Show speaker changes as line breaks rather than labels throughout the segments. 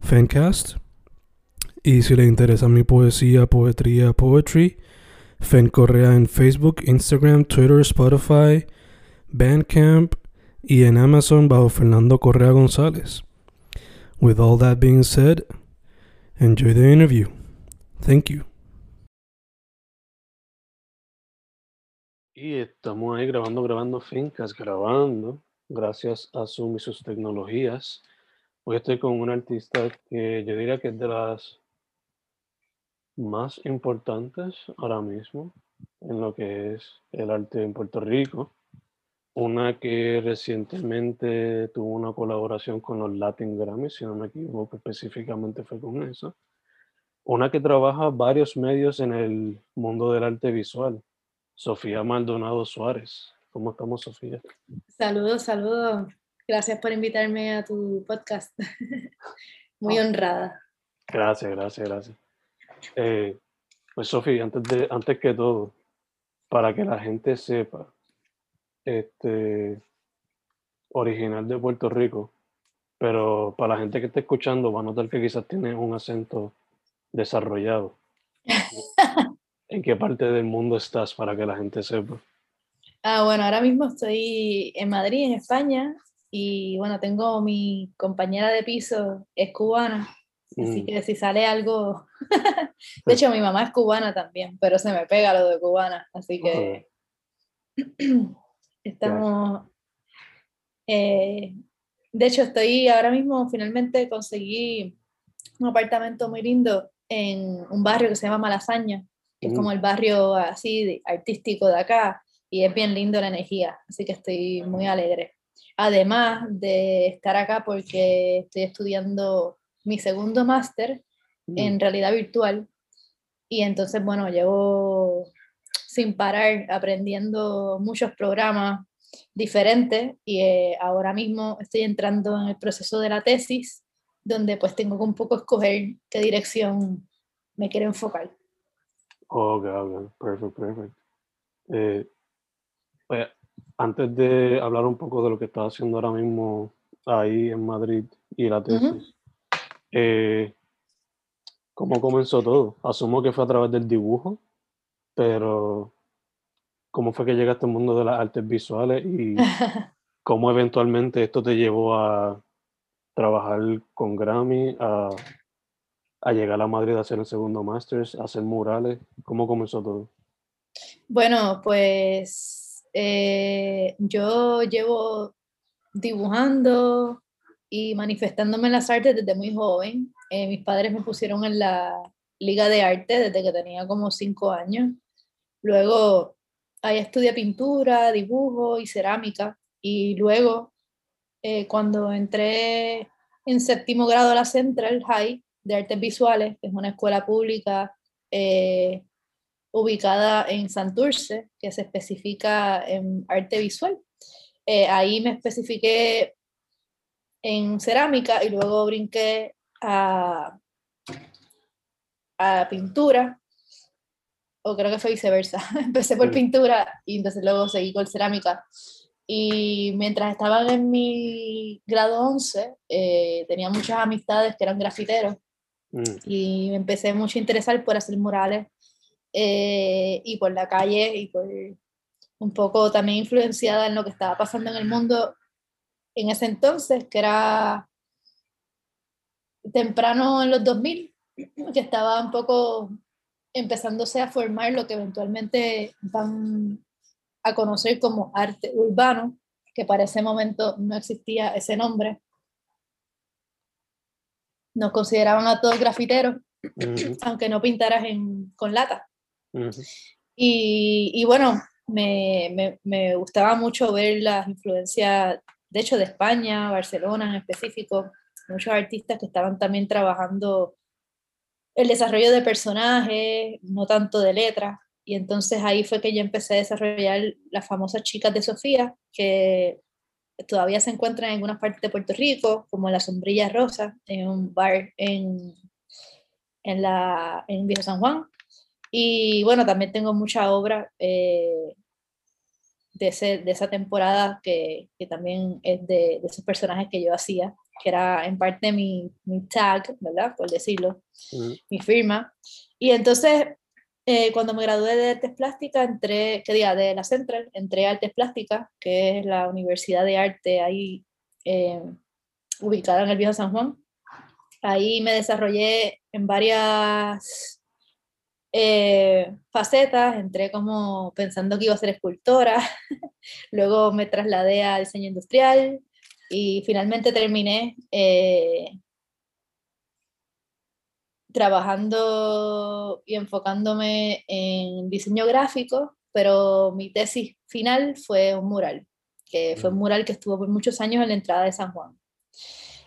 Fancast. Y si le interesa mi poesía, poetría, poetry, Fen Correa en Facebook, Instagram, Twitter, Spotify, Bandcamp y en Amazon bajo Fernando Correa González. With all that being said, enjoy the interview. Thank you.
Y estamos ahí grabando, grabando fincas, grabando, gracias a Zoom y sus tecnologías. Hoy estoy con un artista que yo diría que es de las más importantes ahora mismo en lo que es el arte en Puerto Rico. Una que recientemente tuvo una colaboración con los Latin Grammy, si no me equivoco, específicamente fue con eso. Una que trabaja varios medios en el mundo del arte visual, Sofía Maldonado Suárez. ¿Cómo estamos, Sofía?
Saludos, saludos. Gracias por invitarme a tu podcast. Muy honrada.
Gracias, gracias, gracias. Eh, pues, Sofía, antes, de, antes que todo, para que la gente sepa, este, original de Puerto Rico, pero para la gente que está escuchando va a notar que quizás tiene un acento desarrollado. ¿En qué parte del mundo estás para que la gente sepa?
Ah, bueno, ahora mismo estoy en Madrid, en España, y bueno, tengo mi compañera de piso, es cubana, así
Mm.
que si sale algo... de hecho, mi mamá es cubana también, pero se me pega lo de cubana, así que estamos... eh, de hecho, estoy ahora mismo, finalmente conseguí un apartamento muy lindo en un barrio que se llama Malasaña, que es
Mm.
como el barrio así de- artístico de acá, y es bien lindo la energía, así que estoy muy alegre. Además de estar acá porque estoy estudiando mi segundo máster en realidad virtual, y entonces, bueno, llevo sin parar aprendiendo muchos programas diferentes y eh, ahora mismo estoy entrando en el proceso de la tesis, donde pues tengo que un poco escoger qué dirección me quiero enfocar.
Ok, ok, perfecto, perfecto. Eh, pues, antes de hablar un poco de lo que estás haciendo ahora mismo ahí en Madrid y la tesis, eh, ¿cómo comenzó todo? Asumo que fue a través del dibujo, pero ¿cómo fue que llegaste al mundo de las artes visuales y cómo eventualmente esto te llevó a trabajar con Grammy, a, a llegar a Madrid a hacer el segundo máster, a hacer murales? ¿Cómo comenzó todo?
Bueno, pues eh, yo llevo dibujando y manifestándome en las artes desde muy joven. Eh, mis padres me pusieron en la liga de arte desde que tenía como cinco años. Luego ahí estudié pintura, dibujo y cerámica. Y luego, eh, cuando entré en séptimo grado a la Central High de Artes Visuales, que es una escuela pública eh, ubicada en Santurce, que se especifica en arte visual. Eh, ahí me especifiqué en cerámica y luego brinqué a, a pintura, o creo que fue viceversa. Empecé por
Mm.
pintura y entonces luego seguí con cerámica. Y mientras estaba en mi grado 11, eh, tenía muchas amistades que eran grafiteros
Mm,
y me empecé mucho a interesar por hacer murales eh, y por la calle y por un poco también influenciada en lo que estaba pasando en el mundo en ese entonces, que era temprano en los 2000, que estaba un poco empezándose a formar lo que eventualmente van a conocer como arte urbano, que para ese momento no existía ese nombre. Nos consideraban a todos grafiteros, aunque no pintaras en, con lata. Y, bueno, me, me, gustaba mucho ver las influencias, de hecho, de España, Barcelona en específico, muchos artistas que estaban también trabajando el desarrollo de personajes, no tanto de letras. Y entonces ahí fue que yo empecé a desarrollar las famosas chicas de Sofía, que todavía se encuentran en algunas partes de Puerto Rico, como La Sombrilla Rosa, en un bar en, en, la, en Viejo San Juan. Y bueno, también tengo mucha obra eh, de, ese, de, esa temporada que, que también es de, de, esos personajes que yo hacía, que era en parte mi, mi tag, ¿verdad? Por decirlo, mi firma. Y entonces, eh, cuando me gradué de Artes Plásticas, entré, ¿qué día? De la Central, entré a Artes Plásticas, que es la Universidad de Arte ahí eh, ubicada en el Viejo San Juan. Ahí me desarrollé en varias eh, facetas, entré como pensando que iba a ser escultora, luego me trasladé a diseño industrial y finalmente terminé eh, trabajando y enfocándome en diseño gráfico, pero mi tesis final fue un mural, que fue un mural que estuvo por muchos años en la entrada de San Juan.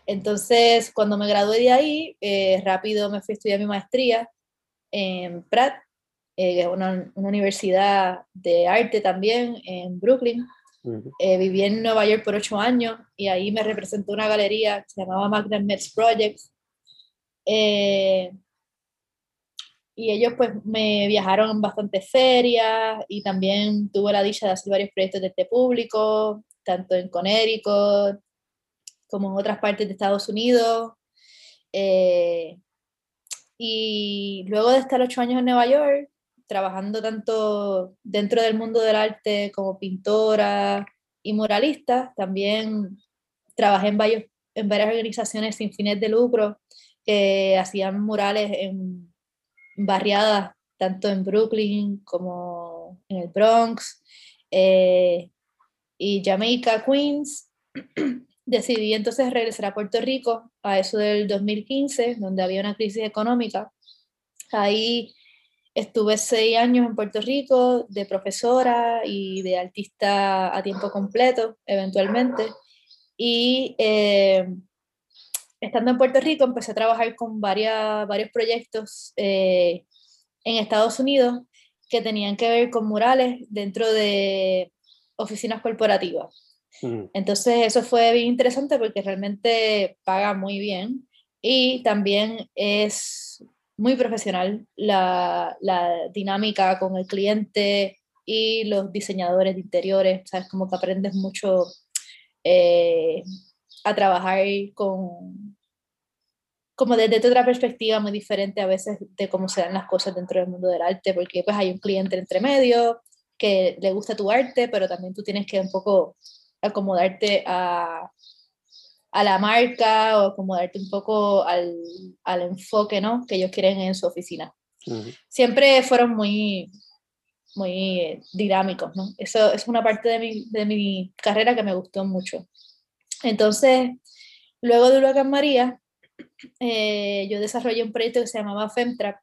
Entonces, cuando me gradué de ahí, eh, rápido me fui a estudiar mi maestría en Pratt, eh, una, una, universidad de arte también en Brooklyn. Eh, viví en Nueva York por ocho años y ahí me representó una galería que se llamaba Magnet Metz Projects. Eh, y ellos pues me viajaron en bastantes ferias y también tuve la dicha de hacer varios proyectos de este público, tanto en Connecticut como en otras partes de Estados Unidos. Y luego de estar ocho años en Nueva York, trabajando tanto dentro del mundo del arte como pintora y muralista, también trabajé en, varios, en varias organizaciones sin fines de lucro que hacían murales en barriadas, tanto en Brooklyn como en el Bronx eh, y Jamaica, Queens. decidí entonces regresar a Puerto Rico a eso del 2015, donde había una crisis económica. Ahí estuve seis años en Puerto Rico de profesora y de artista a tiempo completo, eventualmente. Y eh, estando en Puerto Rico empecé a trabajar con varias, varios proyectos eh, en Estados Unidos que tenían que ver con murales dentro de oficinas corporativas. Entonces eso fue bien interesante porque realmente paga muy bien y también es muy profesional la, la dinámica con el cliente y los diseñadores de interiores, sabes, como que aprendes mucho eh, a trabajar con, como desde otra perspectiva muy diferente a veces de cómo se dan las cosas dentro del mundo del arte, porque pues hay un cliente entre medio que le gusta tu arte, pero también tú tienes que un poco acomodarte a, a la marca o acomodarte un poco al, al, enfoque ¿no? que ellos quieren en su oficina. Siempre fueron muy, muy dinámicos, ¿no? Eso es una parte de mi, de mi carrera que me gustó mucho. Entonces, luego de Huracán María, eh, yo desarrollé un proyecto que se llamaba Femtrap,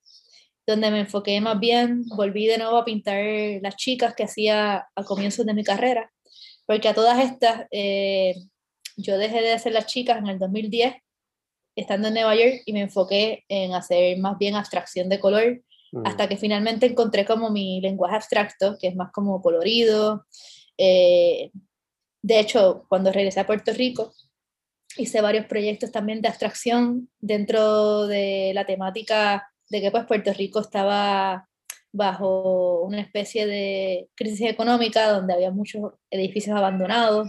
donde me enfoqué más bien, volví de nuevo a pintar las chicas que hacía a comienzos de mi carrera porque a todas estas, eh, yo dejé de hacer las chicas en el 2010, estando en Nueva York, y me enfoqué en hacer más bien abstracción de color, mm. hasta que finalmente encontré como mi lenguaje abstracto, que es más como colorido. Eh, de hecho, cuando regresé a Puerto Rico, hice varios proyectos también de abstracción dentro de la temática de que pues Puerto Rico estaba bajo una especie de crisis económica donde había muchos edificios abandonados.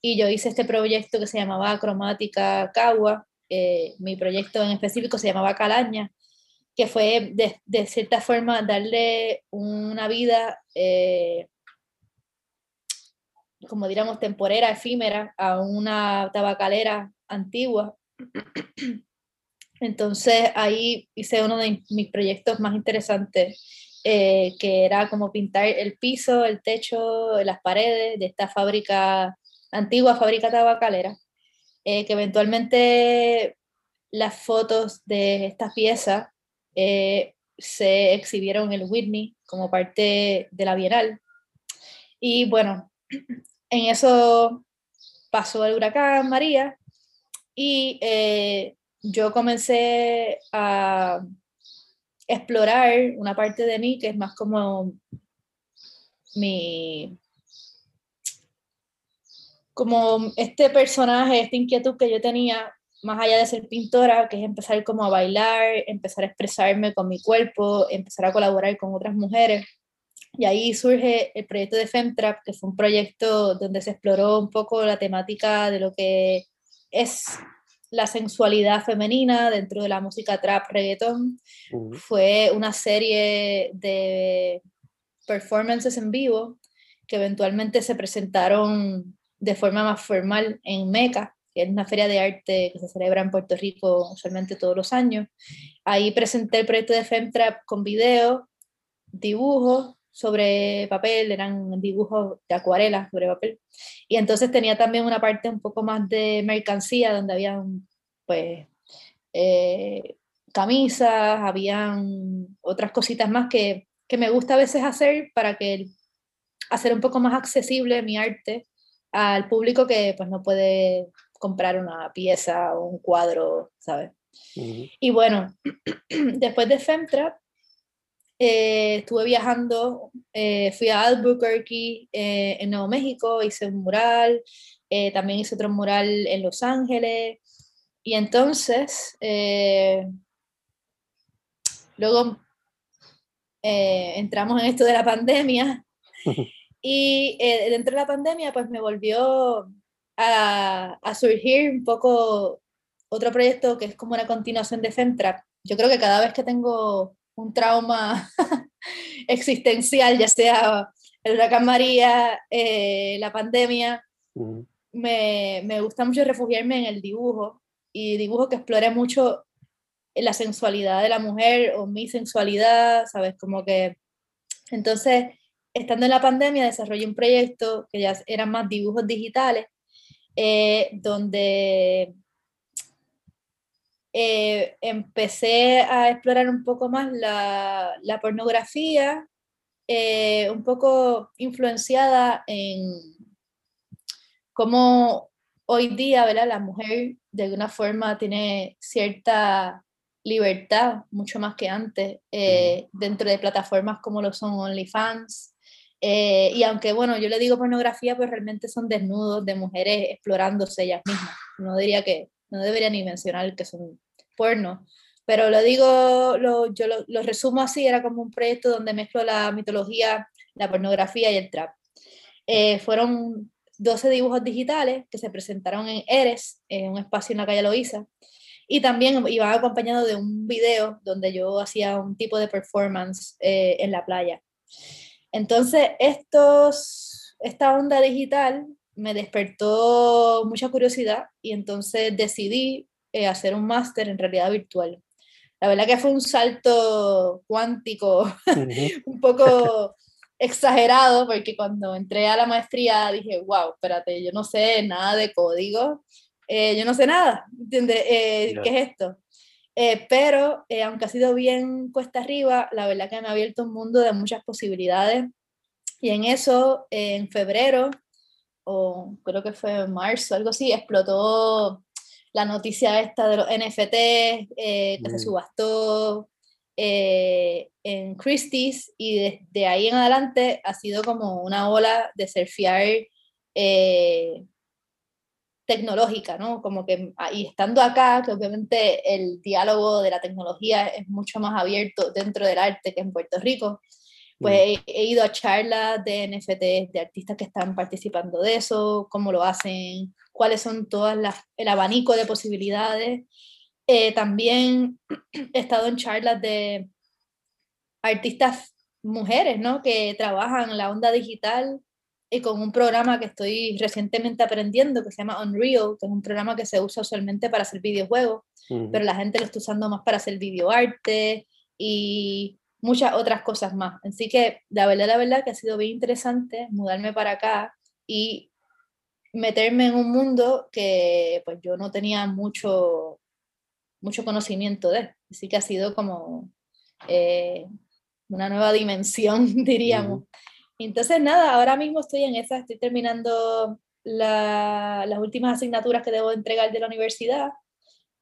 Y yo hice este proyecto que se llamaba Cromática Cagua, eh, mi proyecto en específico se llamaba Calaña, que fue de, de cierta forma darle una vida, eh, como diríamos, temporera, efímera a una tabacalera antigua. Entonces ahí hice uno de mis proyectos más interesantes, eh, que era como pintar el piso, el techo, las paredes de esta fábrica, antigua fábrica tabacalera, eh, que eventualmente las fotos de esta pieza eh, se exhibieron en el Whitney como parte de la Bienal. Y bueno, en eso pasó el huracán María y yo comencé a explorar una parte de mí que es más como mi como este personaje, esta inquietud que yo tenía más allá de ser pintora, que es empezar como a bailar, empezar a expresarme con mi cuerpo, empezar a colaborar con otras mujeres. Y ahí surge el proyecto de Femtrap, que fue un proyecto donde se exploró un poco la temática de lo que es la sensualidad femenina dentro de la música trap reggaeton. Fue una serie de performances en vivo que eventualmente se presentaron de forma más formal en Meca, que es una feria de arte que se celebra en Puerto Rico usualmente todos los años. Ahí presenté el proyecto de Femtrap con video, dibujos sobre papel, eran dibujos de acuarela sobre papel. Y entonces tenía también una parte un poco más de mercancía, donde había pues eh, camisas, habían otras cositas más que, que me gusta a veces hacer para que hacer un poco más accesible mi arte al público que pues no puede comprar una pieza o un cuadro, ¿sabes? Y bueno, después de Femtrap, eh, estuve viajando, eh, fui a Albuquerque, eh, en Nuevo México, hice un mural, también hice otro mural en Los Ángeles, y entonces, luego entramos en esto de la pandemia, y dentro de la pandemia, pues me volvió a, a, surgir un poco otro proyecto que es como una continuación de Femtrap. Yo creo que cada vez que tengo un trauma existencial, ya sea el huracán María, eh, la pandemia, me, me, gusta mucho refugiarme en el dibujo y dibujo que explore mucho la sensualidad de la mujer o mi sensualidad, ¿sabes? Como que entonces, estando en la pandemia, desarrollé un proyecto que ya eran más dibujos digitales eh, donde eh, empecé a explorar un poco más la, la pornografía, eh, un poco influenciada en cómo hoy día ¿verdad? la mujer de alguna forma tiene cierta libertad, mucho más que antes, dentro de plataformas como lo son OnlyFans, eh, y aunque, bueno, yo le digo pornografía, pues realmente son desnudos de mujeres explorándose ellas mismas. No diría que, no debería ni mencionar que son porno. Pero lo digo, lo, yo lo, resumo así, era como un proyecto donde mezclo la mitología, la pornografía y el trap. Eh, fueron 12 dibujos digitales que se presentaron en Eres, en un espacio en la calle Loíza, y también iban acompañado de un video donde yo hacía un tipo de performance eh, en la playa. Entonces, estos, esta onda digital me despertó mucha curiosidad y entonces decidí eh, hacer un máster en realidad virtual. La verdad que fue un salto cuántico, un poco exagerado, porque cuando entré a la maestría dije, wow, espérate, yo no sé nada de código, eh, yo no sé nada, ¿entiendes? Eh, ¿Qué es esto? Eh, pero eh, aunque ha sido bien cuesta arriba, la verdad que me ha abierto un mundo de muchas posibilidades. Y en eso, en febrero, o creo que fue en marzo, algo así, explotó la noticia esta de los NFT eh, que se mm. subastó en Christie's y desde ahí en adelante ha sido como una ola de surfear tecnológica, ¿no? Como que, ah, y estando acá, que obviamente el diálogo de la tecnología es mucho más abierto dentro del arte que en Puerto Rico, pues mm. he, ido a charlas de NFT de artistas que están participando de eso, cómo lo hacen, cuáles son todas las, el abanico de posibilidades. Eh, también he estado en charlas de artistas mujeres, ¿no? Que trabajan la onda digital y con un programa que estoy recientemente aprendiendo que se llama Unreal, que es un programa que se usa usualmente para hacer videojuegos, pero la gente lo está usando más para hacer videoarte y muchas otras cosas más. Así que la verdad, la verdad que ha sido bien interesante mudarme para acá y meterme en un mundo que pues yo no tenía mucho, mucho conocimiento de. Así que ha sido como eh, una nueva dimensión, diríamos. Entonces, nada, ahora mismo estoy en esa, estoy terminando las últimas asignaturas que debo entregar de la universidad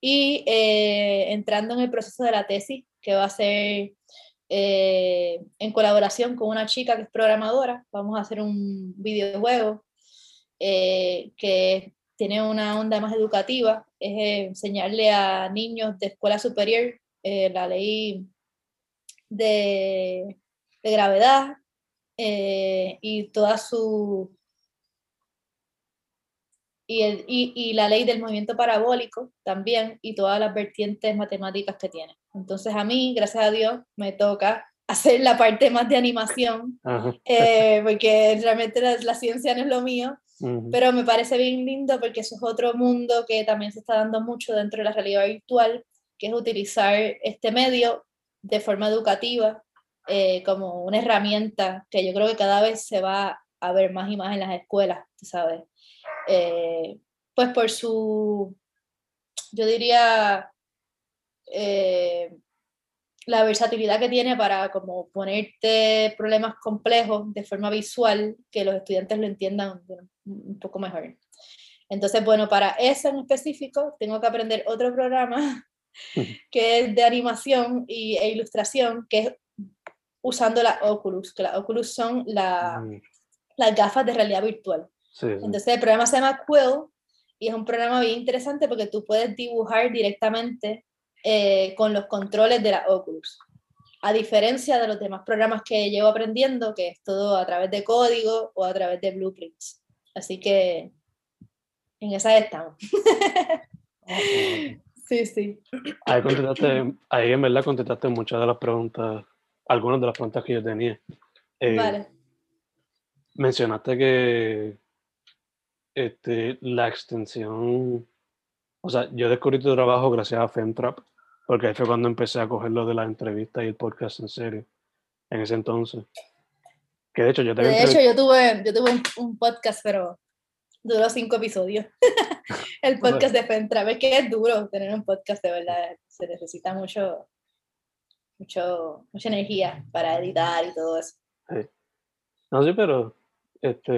y eh, entrando en el proceso de la tesis, que va a ser eh, en colaboración con una chica que es programadora. Vamos a hacer un videojuego eh, que tiene una onda más educativa, es enseñarle a niños de escuela superior la ley de, de gravedad eh, y toda su... Y, el, y, y, la ley del movimiento parabólico también y todas las vertientes matemáticas que tiene. Entonces a mí, gracias a Dios, me toca hacer la parte más de animación, eh, porque realmente la, la, ciencia no es lo mío, pero me parece bien lindo porque eso es otro mundo que también se está dando mucho dentro de la realidad virtual, que es utilizar este medio de forma educativa eh, como una herramienta que yo creo que cada vez se va a ver más y más en las escuelas, ¿sabes? Eh, pues por su, yo diría, eh, la versatilidad que tiene para como ponerte problemas complejos de forma visual, que los estudiantes lo entiendan un poco mejor. Entonces, bueno, para eso en específico tengo que aprender otro programa que es de animación y, e ilustración, que es usando la Oculus, que las Oculus son la, mm. las gafas de realidad virtual. Entonces el programa se llama Quill y es un programa bien interesante porque tú puedes dibujar directamente eh, con los controles de la Oculus. A diferencia de los demás programas que llevo aprendiendo, que es todo a través de código o a través de blueprints. Así que en esa estamos. sí, sí.
Ahí, ahí en verdad contestaste muchas de las preguntas algunas de las preguntas que yo tenía. Eh, vale. Mencionaste que este, la extensión, o sea, yo descubrí tu trabajo gracias a Femtrap, porque ahí fue cuando empecé a coger lo de las entrevistas y el podcast en serio, en ese entonces. Que de hecho yo
De hecho yo tuve, yo tuve un, podcast, pero duró cinco episodios. el podcast de Femtrap, es que es duro tener un podcast, de verdad, se necesita mucho, mucho, mucha energía para editar y todo eso.
No, sí, pero este,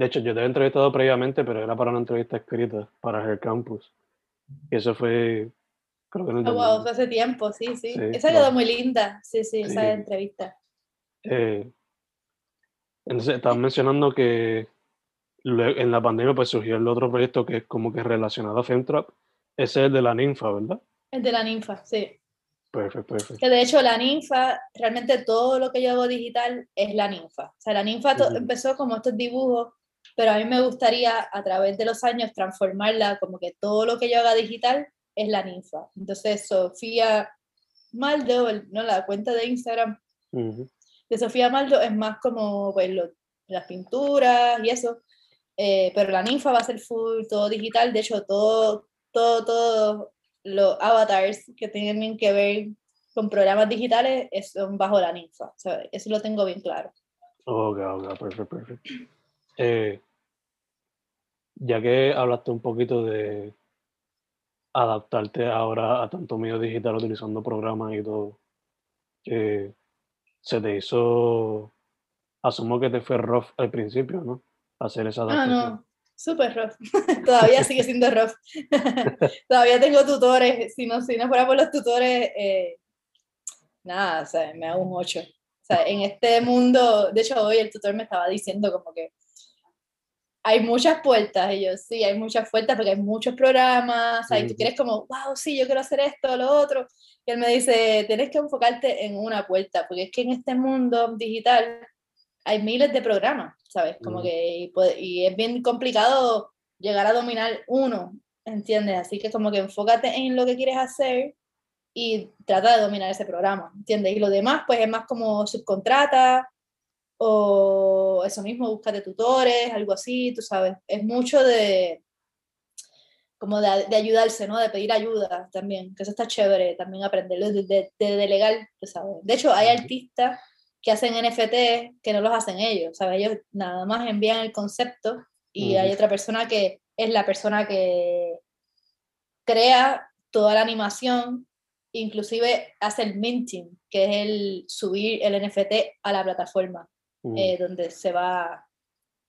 de hecho, yo te he entrevistado previamente, pero era para una entrevista escrita para el campus. Y eso fue,
creo que no oh, fue hace tiempo, sí, sí. esa quedó muy linda, sí, sí, esa entrevista.
Eh, entonces, estabas mencionando que en la pandemia pues surgió el otro proyecto que es como que relacionado a Femtrap. Ese es de la ninfa, ¿verdad?
El de la ninfa, sí.
Perfecto, perfecto.
Que de hecho la ninfa, realmente todo lo que yo hago digital es la ninfa. O sea, la ninfa empezó como estos dibujos, pero a mí me gustaría a través de los años transformarla como que todo lo que yo haga digital es la ninfa. Entonces, Sofía Maldo, ¿no? la cuenta de Instagram de Sofía Maldo es más como pues, las pinturas y eso. Eh, pero la ninfa va a ser full, todo digital. De hecho, todo, todo, todo los avatars que tienen que ver con programas digitales son bajo la ninfa. Eso lo tengo bien claro.
Ok, ok, perfecto, perfecto. Eh, ya que hablaste un poquito de adaptarte ahora a tanto medio digital utilizando programas y todo, eh, se te hizo, asumo que te fue rough al principio, ¿no? Hacer esa adaptación.
Ah, no. Súper rough. Todavía sigue siendo rough. Todavía tengo tutores. Si no, si no fuera por los tutores, eh, nada, o sea, me hago un 8. O sea, en este mundo, de hecho hoy el tutor me estaba diciendo como que hay muchas puertas. Y yo, sí, hay muchas puertas porque hay muchos programas. y tú quieres como, wow, sí, yo quiero hacer esto, lo otro. Y él me dice, tienes que enfocarte en una puerta, porque es que en este mundo digital hay miles de programas, ¿sabes? Como que, y, es bien complicado llegar a dominar uno, ¿entiendes? Así que como que enfócate en lo que quieres hacer y trata de dominar ese programa, ¿entiendes? Y lo demás, pues es más como subcontrata o eso mismo, búscate tutores, algo así, tú sabes. Es mucho de como de, ayudarse, ¿no? De pedir ayuda también, que eso está chévere, también aprenderlo, de, de, delegar, tú sabes. De hecho, hay artistas que hacen NFT que no los hacen ellos, ¿sabes? Ellos nada más envían el concepto y hay otra persona que es la persona que crea toda la animación, inclusive hace el minting, que es el subir el NFT a la plataforma, eh, donde se va,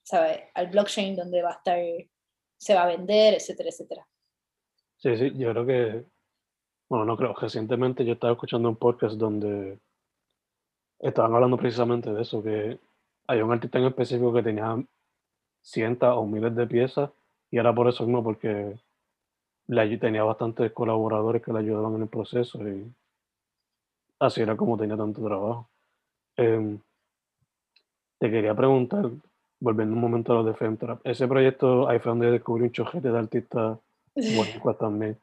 ¿sabes? Al blockchain, donde va a estar, se va a vender, etcétera, etcétera.
Sí, sí, yo creo que, bueno, no creo, recientemente yo estaba escuchando un podcast donde estaban hablando precisamente de eso, que hay un artista en específico que tenía cientos o miles de piezas y era por eso mismo, porque le, tenía bastantes colaboradores que le ayudaban en el proceso y así era como tenía tanto trabajo. Em, te quería preguntar, volviendo un momento a lo de Femtrap, ese proyecto ahí fue donde descubrí un chojete de artistas buenos también.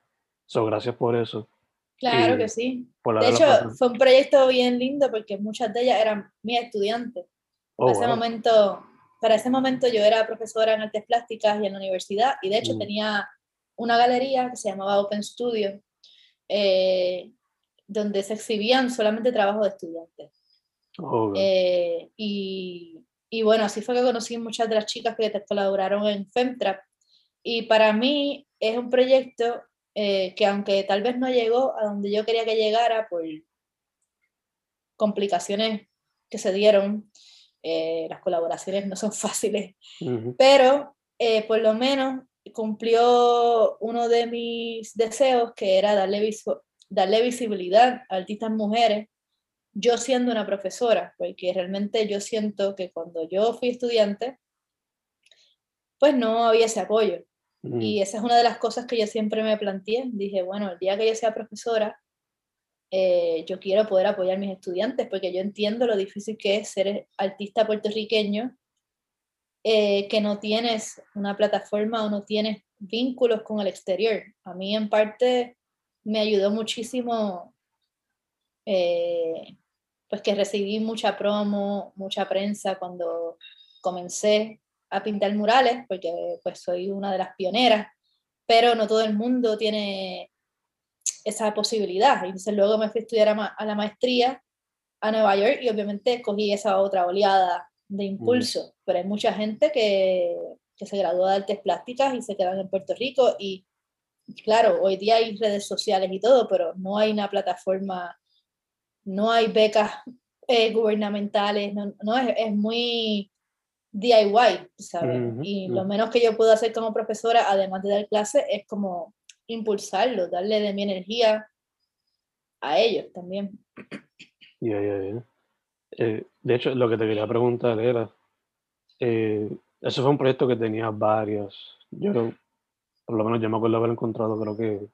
So, gracias por eso.
Claro que sí. De hecho, fue un proyecto bien lindo porque muchas de ellas eran mis estudiantes. Oh, para, ese momento, para ese momento yo era profesora en artes plásticas y en la universidad y de hecho mm. tenía una galería que se llamaba Open Studio eh, donde se exhibían solamente trabajos de estudiantes. Oh, eh, y, y, bueno, así fue que conocí muchas de las chicas que colaboraron en Femtrap. Y para mí es un proyecto eh, que aunque tal vez no llegó a donde yo quería que llegara por complicaciones que se dieron, eh, las colaboraciones no son fáciles, pero por lo menos cumplió uno de mis deseos, que era darle, darle visibilidad a artistas mujeres, yo siendo una profesora, porque realmente yo siento que cuando yo fui estudiante, pues no había ese apoyo. Y esa es una de las cosas que yo siempre me planteé. Dije, bueno, el día que yo sea profesora, eh, yo quiero poder apoyar a mis estudiantes porque yo entiendo lo difícil que es ser artista puertorriqueño, eh, que no tienes una plataforma o no tienes vínculos con el exterior. A mí en parte me ayudó muchísimo, eh, pues que recibí mucha promo, mucha prensa cuando comencé a pintar murales, porque pues soy una de las pioneras, pero no todo el mundo tiene esa posibilidad. Entonces luego me fui a estudiar a, la maestría a Nueva York y obviamente cogí esa otra oleada de impulso, pero hay mucha gente que, que se gradúa de artes plásticas y se quedan en Puerto Rico y claro, hoy día hay redes sociales y todo, pero no hay una plataforma, no hay becas eh, gubernamentales, no, no es, es, muy DIY, ¿sabes? y lo menos que yo puedo hacer como profesora, además de dar clase, es como impulsarlo, darle de mi energía a ellos también.
Ya, ya, ya. Eh, de hecho, lo que te quería preguntar era, eh, eso fue un proyecto que tenía varios, yo por lo menos yo me acuerdo haber encontrado creo que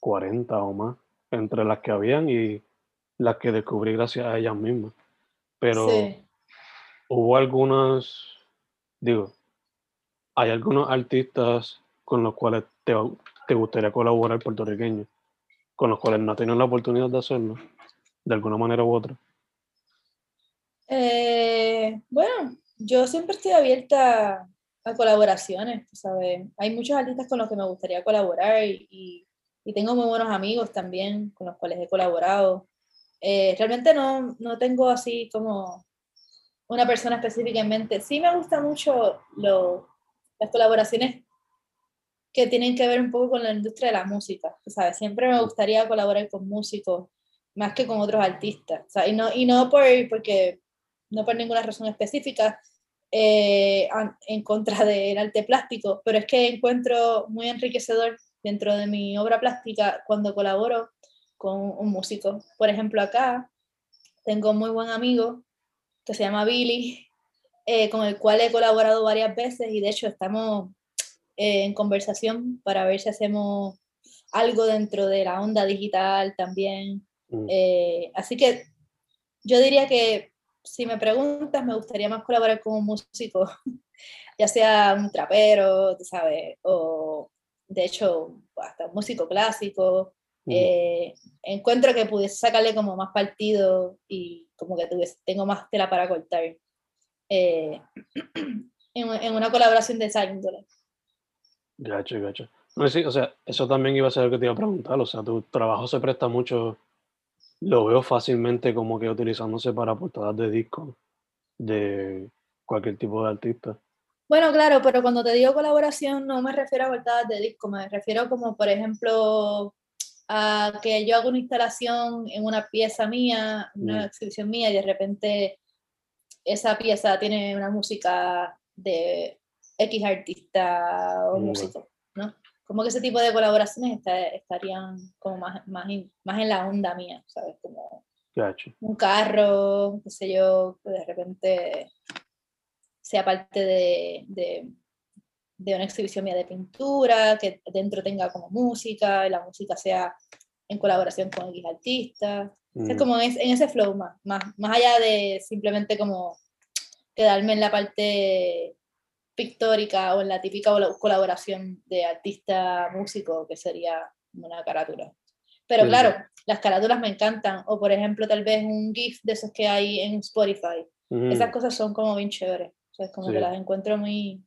40 o más, entre las que habían y las que descubrí gracias a ellas mismas. Pero hubo algunos, digo, hay algunos artistas con los cuales te, te gustaría colaborar puertorriqueños, con los cuales no has tenido la oportunidad de hacerlo, de alguna manera u otra.
Eh, bueno, yo siempre estoy abierta a colaboraciones, ¿sabes? Hay muchos artistas con los que me gustaría colaborar y, y tengo muy buenos amigos también con los cuales he colaborado. Eh, realmente no, no tengo así como una persona específicamente. Sí me gusta mucho lo, las colaboraciones que tienen que ver un poco con la industria de la música, ¿sabes? Siempre me gustaría colaborar con músicos más que con otros artistas, y no, y no por, porque, no por ninguna razón específica eh, en contra del arte plástico, pero es que encuentro muy enriquecedor dentro de mi obra plástica cuando colaboro con un músico. Por ejemplo, acá tengo un muy buen amigo que se llama Billy, eh, con el cual he colaborado varias veces y de hecho estamos eh, en conversación para ver si hacemos algo dentro de la onda digital también. Mm. Eh, así que yo diría que si me preguntas, me gustaría más colaborar con un músico, ya sea un trapero, tú sabes, o de hecho hasta un músico clásico, eh, encuentro que pudiese sacarle como más partido y como que tuviese, tengo más tela para cortar eh, en, en, una colaboración de esa índole.
Gacho, gacho. No, sí, o sea, eso también iba a ser lo que te iba a preguntar. O sea, tu trabajo se presta mucho, lo veo fácilmente como que utilizándose para portadas de disco de cualquier tipo de artista.
Bueno, claro, pero cuando te digo colaboración no me refiero a portadas de disco, me refiero como, por ejemplo, a que yo hago una instalación en una pieza mía, una mm. exhibición mía, y de repente esa pieza tiene una música de X artista o músico, ¿no? Como que ese tipo de colaboraciones estarían como más, más, más en la onda mía, ¿sabes? Como un carro, qué sé yo, que de repente sea parte de, de, de, una exhibición mía de pintura, que dentro tenga como música, y la música sea en colaboración con X artista. Es mm. como en, en, ese flow más, más, más allá de simplemente como quedarme en la parte pictórica o en la típica colaboración de artista-músico, que sería una carátula. Pero claro, las carátulas me encantan, o por ejemplo, tal vez un GIF de esos que hay en Spotify. Esas cosas son como bien chéveres, o sea, es como que las encuentro muy...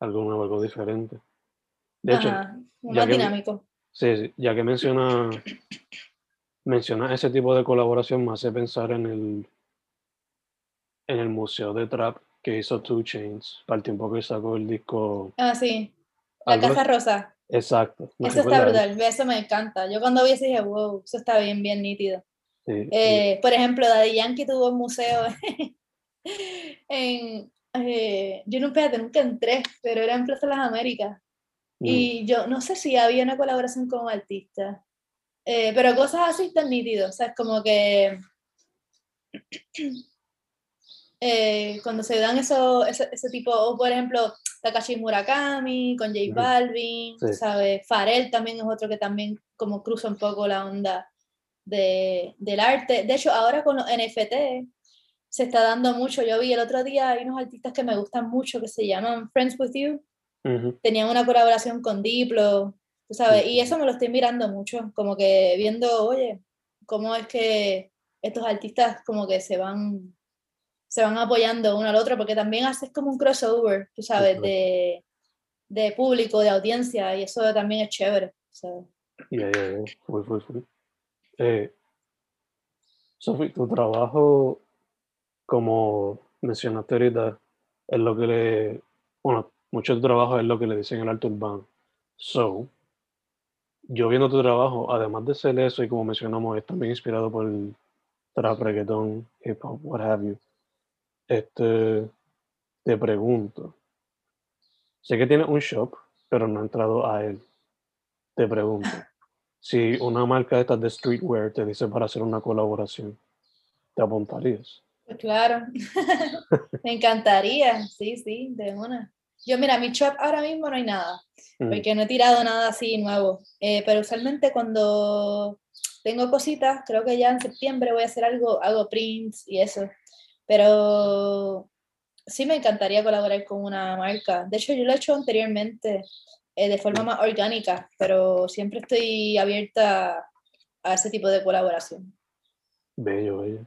Algo nuevo, algo diferente. De hecho,
más dinámico.
sí, sí, ya que menciona, menciona ese tipo de colaboración, me hace pensar en el en el museo de trap que hizo Two Chains, para el tiempo que sacó el disco.
Ah, sí. La Casa Rosa.
Exacto.
eso está brutal, eso me encanta. Yo cuando vi eso dije, wow, eso está bien, bien nítido. Eh, por ejemplo, Daddy Yankee tuvo un museo en, eh, yo nunca, nunca entré, pero era en Plaza de las Américas. Mm. Y yo no sé si había una colaboración con un artista, eh, pero cosas así están nítidos, o sea, es como que eh, cuando se dan eso, ese, ese, tipo, o por ejemplo, Takashi Murakami con J Balvin, ¿sabes? Farel también es otro que también como cruza un poco la onda de, del arte. De hecho, ahora con los NFT se está dando mucho. Yo vi el otro día, hay unos artistas que me gustan mucho que se llaman Friends With You. Tenían una colaboración con Diplo, tú sabes, y eso me lo estoy mirando mucho, como que viendo, oye, cómo es que estos artistas como que se van se van apoyando uno al otro, porque también haces como un crossover, tú sabes, de, de público, de audiencia, y eso también es chévere.
Ya, fui, fui, fui. Eh, Sofi, tu trabajo, como mencionaste ahorita, es lo que le, bueno, mucho de tu trabajo es lo que le dicen el alto urbano. So, yo viendo tu trabajo, además de ser eso, y como mencionamos, es también inspirado por el trap, reggaeton, hip hop, what have you este, te pregunto, sé que tienes un shop, pero no he entrado a él. Te pregunto, si una marca de estas de streetwear te dice para hacer una colaboración, ¿te apuntarías?
Pues claro, me encantaría, sí, sí, de una. Yo, mira, mi shop ahora mismo no hay nada, mm. porque no he tirado nada así nuevo, eh, pero usualmente cuando tengo cositas, creo que ya en septiembre voy a hacer algo, hago prints y eso. Pero sí me encantaría colaborar con una marca. De hecho, yo lo he hecho anteriormente eh, de forma más orgánica, pero siempre estoy abierta a ese tipo de colaboración.
Bello, bello.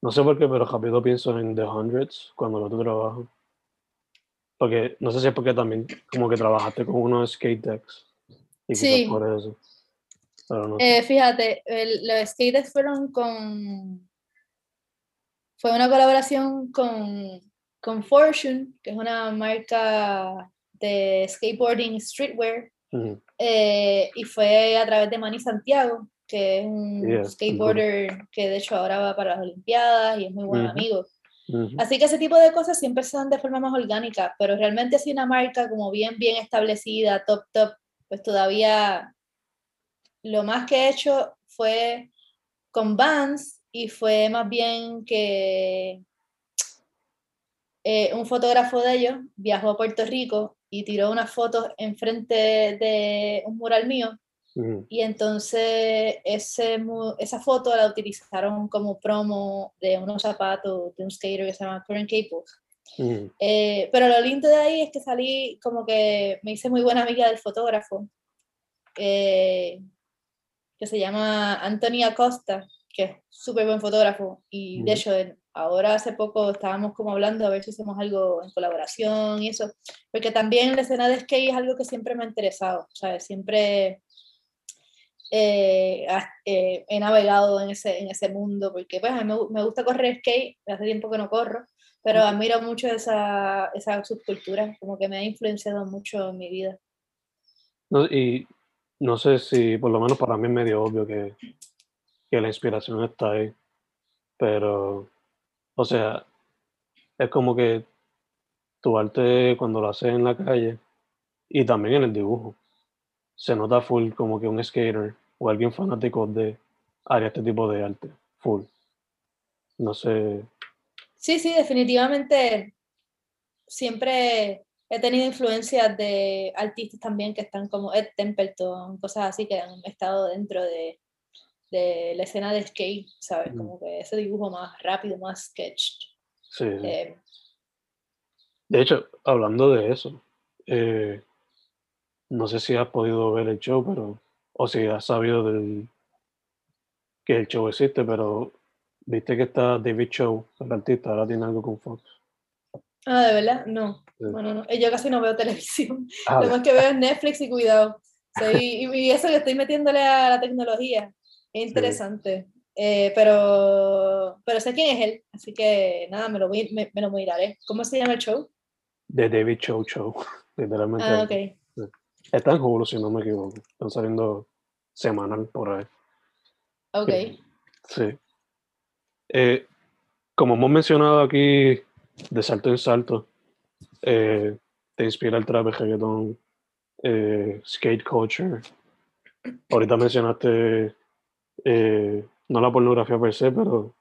No sé por qué, pero rápido pienso en The Hundreds cuando lo trabajo. Porque no sé si es porque también como que trabajaste con unos skate decks. Y sí. por eso.
Pero no eh, fíjate, los skate decks fueron con fue una colaboración con, con Fortune, que es una marca de skateboarding streetwear, eh, y fue a través de Manny Santiago, que es un skateboarder que de hecho ahora va para las Olimpiadas y es muy buen amigo. Así que ese tipo de cosas siempre se dan de forma más orgánica, pero realmente así una marca como bien, bien establecida, top, top, pues todavía lo más que he hecho fue con Vans, y fue más bien que eh, un fotógrafo de ellos viajó a Puerto Rico y tiró unas fotos enfrente de un mural mío y entonces ese, esa foto la utilizaron como promo de unos zapatos de un skater que se llama Current Caples.
Mm,
Eh, pero lo lindo de ahí es que salí como que me hice muy buena amiga del fotógrafo, eh, que se llama Anthony Acosta, que es súper buen fotógrafo. Y de hecho, ahora hace poco estábamos como hablando a ver si hacemos algo en colaboración y eso, porque también la escena de skate es algo que siempre me ha interesado, ¿sabes? Siempre eh, eh, he navegado en ese, en ese mundo, porque pues, a mí me, me gusta correr skate, hace tiempo que no corro, pero admiro mucho esa, esa subcultura, como que me ha influenciado mucho en mi vida.
no, y no sé si, por lo menos para mí es medio obvio que, que la inspiración está ahí, pero, o sea, es como que tu arte cuando lo haces en la calle y también en el dibujo, se nota full como que un skater o alguien fanático de haría este tipo de arte, full. No sé,
Sí, sí, definitivamente siempre he tenido influencias de artistas también que están como Ed Templeton, cosas así que han estado dentro de, de la escena de skate, ¿sabes?
Mm.
Como que ese dibujo más rápido, más sketched.
sí, sí.
Eh,
De hecho, hablando de eso, eh, no sé si has podido ver el show, pero, o si has sabido del, que el show existe, pero viste que está David Show, el artista, ahora tiene algo con Fox.
ah, de verdad, no.
Sí.
Bueno, no, yo casi no veo televisión.
Ah,
Lo más que veo es Netflix y cuidado. Soy, y, eso que estoy metiéndole a la tecnología. Es interesante. Eh, pero, pero sé quién es él, así que nada, me lo, voy, me, me lo miraré. ¿Cómo se llama el show?
de David Show Show, literalmente.
Ah, ok.
Está en Hulu, si no me equivoco. Están saliendo semanal por ahí.
Ok.
Sí. Eh, como hemos mencionado aquí, de salto en salto, eh, te inspira el trap, el reggaeton, eh, skate culture. Ahorita mencionaste eh, no la pornografía per se, pero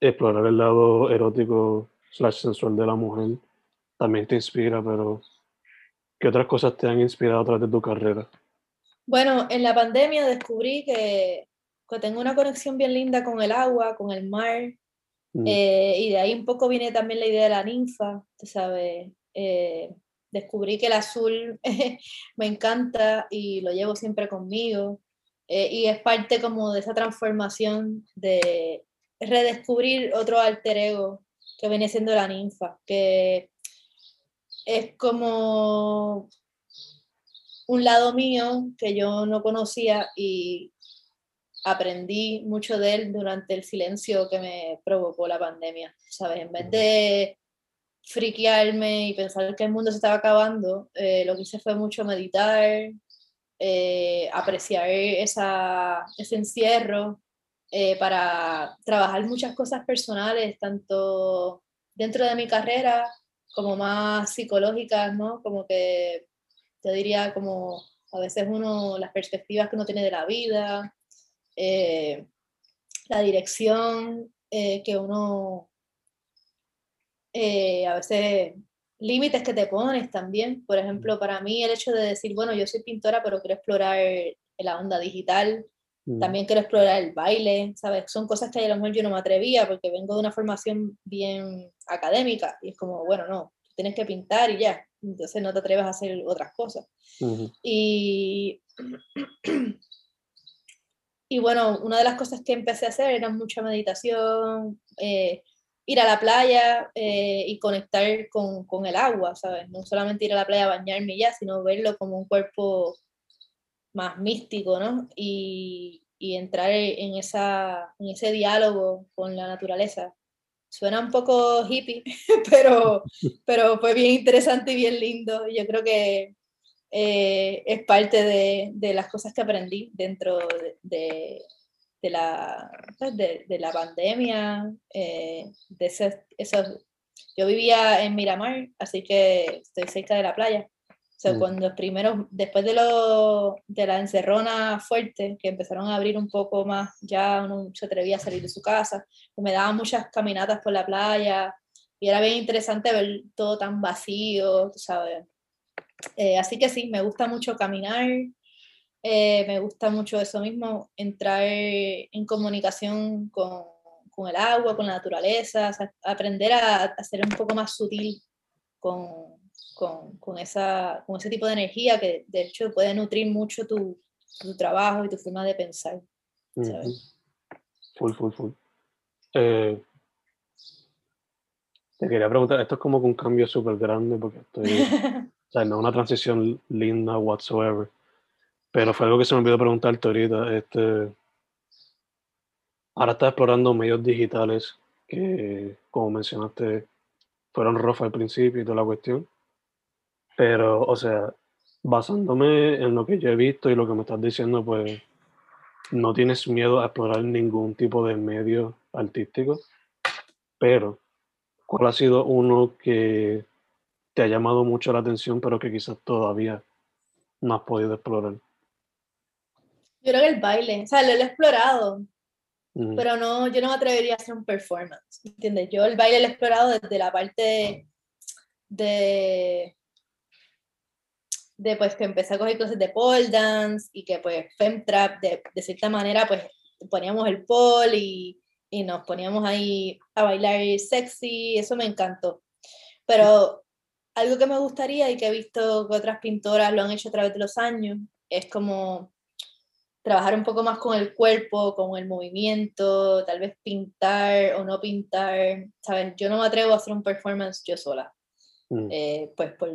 explorar el lado erótico slash sensual de la mujer también te inspira, pero ¿qué otras cosas te han inspirado a través de tu carrera?
Bueno, en la pandemia descubrí que, que tengo una conexión bien linda con el agua, con el mar,
Mm,
eh, y de ahí un poco viene también la idea de la ninfa, tú sabes. eh, descubrí que el azul me encanta y lo llevo siempre conmigo. eh, y es parte como de esa transformación de redescubrir otro alter ego que viene siendo la ninfa, que es como un lado mío que yo no conocía y aprendí mucho de él durante el silencio que me provocó la pandemia, ¿sabes? En vez de friquearme y pensar que el mundo se estaba acabando, eh, lo que hice fue mucho meditar, eh, apreciar esa, ese encierro eh, para trabajar muchas cosas personales, tanto dentro de mi carrera como más psicológicas, ¿no? Como que te diría como a veces uno, las perspectivas que uno tiene de la vida, eh, la dirección eh, que uno, eh, a veces límites que te pones también. Por ejemplo, para mí el hecho de decir, bueno, yo soy pintora, pero quiero explorar la onda digital,
mm,
también quiero explorar el baile, ¿sabes? Son cosas que a lo mejor yo no me atrevía porque vengo de una formación bien académica y es como, bueno, no, tienes que pintar y ya, entonces no te atreves a hacer otras cosas.
ujú,
Y, y bueno, una de las cosas que empecé a hacer era mucha meditación, eh, ir a la playa eh, y conectar con, con, el agua, ¿sabes? No solamente ir a la playa a bañarme y ya, sino verlo como un cuerpo más místico, ¿no? Y, y entrar en, esa, en ese diálogo con la naturaleza. Suena un poco hippie, pero, pero fue bien interesante y bien lindo. Yo creo que eh, es parte de, de, las cosas que aprendí dentro de, de, de la, pues, de, la pandemia. Eh, de esos, yo vivía en Miramar, así que estoy cerca de la playa. O sea, mm. cuando primeros, después de, lo, de la encerrona fuerte, que empezaron a abrir un poco más, ya uno se atrevía a salir de su casa, pues me daban muchas caminatas por la playa y era bien interesante ver todo tan vacío, ¿sabes? Eh, así que sí, me gusta mucho caminar, eh, me gusta mucho eso mismo, entrar en comunicación con, con el agua, con la naturaleza, aprender a, a, ser un poco más sutil con, con, con, esa, con ese tipo de energía que de hecho puede nutrir mucho tu, tu trabajo y tu forma de pensar. ¿sabes?
Full, full, full. Eh, te quería preguntar, esto es como un cambio súper grande porque estoy, o sea, no es una transición linda whatsoever, pero fue algo que se me olvidó preguntarte ahorita. Este, ahora estás explorando medios digitales que, como mencionaste, fueron rojos al principio y toda la cuestión. Pero, o sea, basándome en lo que yo he visto y lo que me estás diciendo, pues no tienes miedo a explorar ningún tipo de medio artístico, pero ¿cuál ha sido uno que te ha llamado mucho la atención, pero que quizás todavía no has podido explorar?
Yo creo que el baile, o sea, lo he explorado, pero no, yo no me atrevería a hacer un performance, ¿entiendes? Yo el baile lo he explorado desde la parte de de pues que empecé a coger cosas de pole dance y que pues femtrap de, de cierta manera pues poníamos el pole y, y, nos poníamos ahí a bailar sexy, eso me encantó. Pero algo que me gustaría y que he visto que otras pintoras lo han hecho a través de los años es como trabajar un poco más con el cuerpo, con el movimiento, tal vez pintar o no pintar, ¿sabes? Yo no me atrevo a hacer un performance yo sola, mm. eh, pues por,